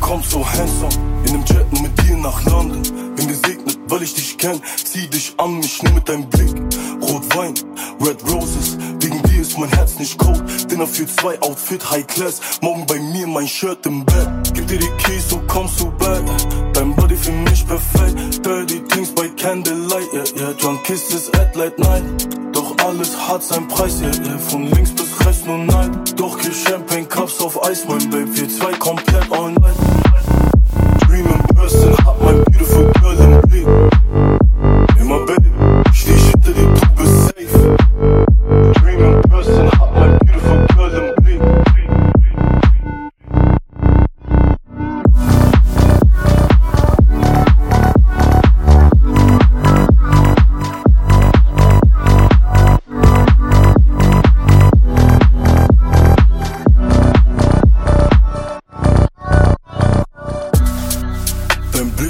komm so handsome. In dem Jet nur mit dir nach London. Bin gesegnet, weil ich dich kenn. Zieh dich an mich nur mit deinem Blick. Rotwein, Red Roses. Wegen dir ist mein Herz nicht cold. Dinner für zwei, Outfit High Class. Morgen bei mir mein Shirt im Bett. Gib dir die Keys, so kommst du back. Dein Body für mich perfekt. Dirty Things by Candlelight. Yeah, yeah. Drunk kisses at late night. Hat seinen Preis, yeah, yeah. Von links bis rechts nur nein. Doch kill Champagne Cups auf Eis, mein Babe. Wir zwei komplett all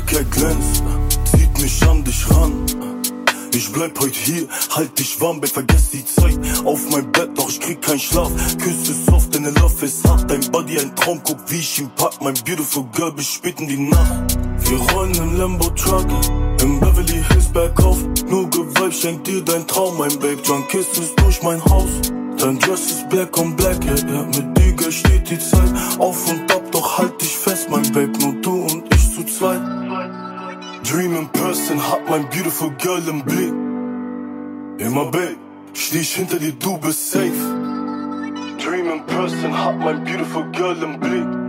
Blick erglänzt, zieht mich an dich ran. Ich bleib heut hier, halt dich warm, Babe, vergess die Zeit. Auf mein Bett, doch ich krieg keinen Schlaf. Küsse soft, deine Love ist hart. Dein Body ein Traum, guck wie ich ihn pack. Mein beautiful girl bis spät in die Nacht. Wir rollen im Lambo Truck, im Beverly Hills bergauf. Nur Gewalt schenkt dir dein Traum, mein Babe. Drunk Kisses durch mein Haus. Dein Dress ist black on black, yeah, yeah. Mit dir steht die Zeit auf und Dream in person, hab mein beautiful girl im Blick. Immer Babe, steh ich hinter dir, du bist safe. Dream in person, hab mein beautiful girl im Blick.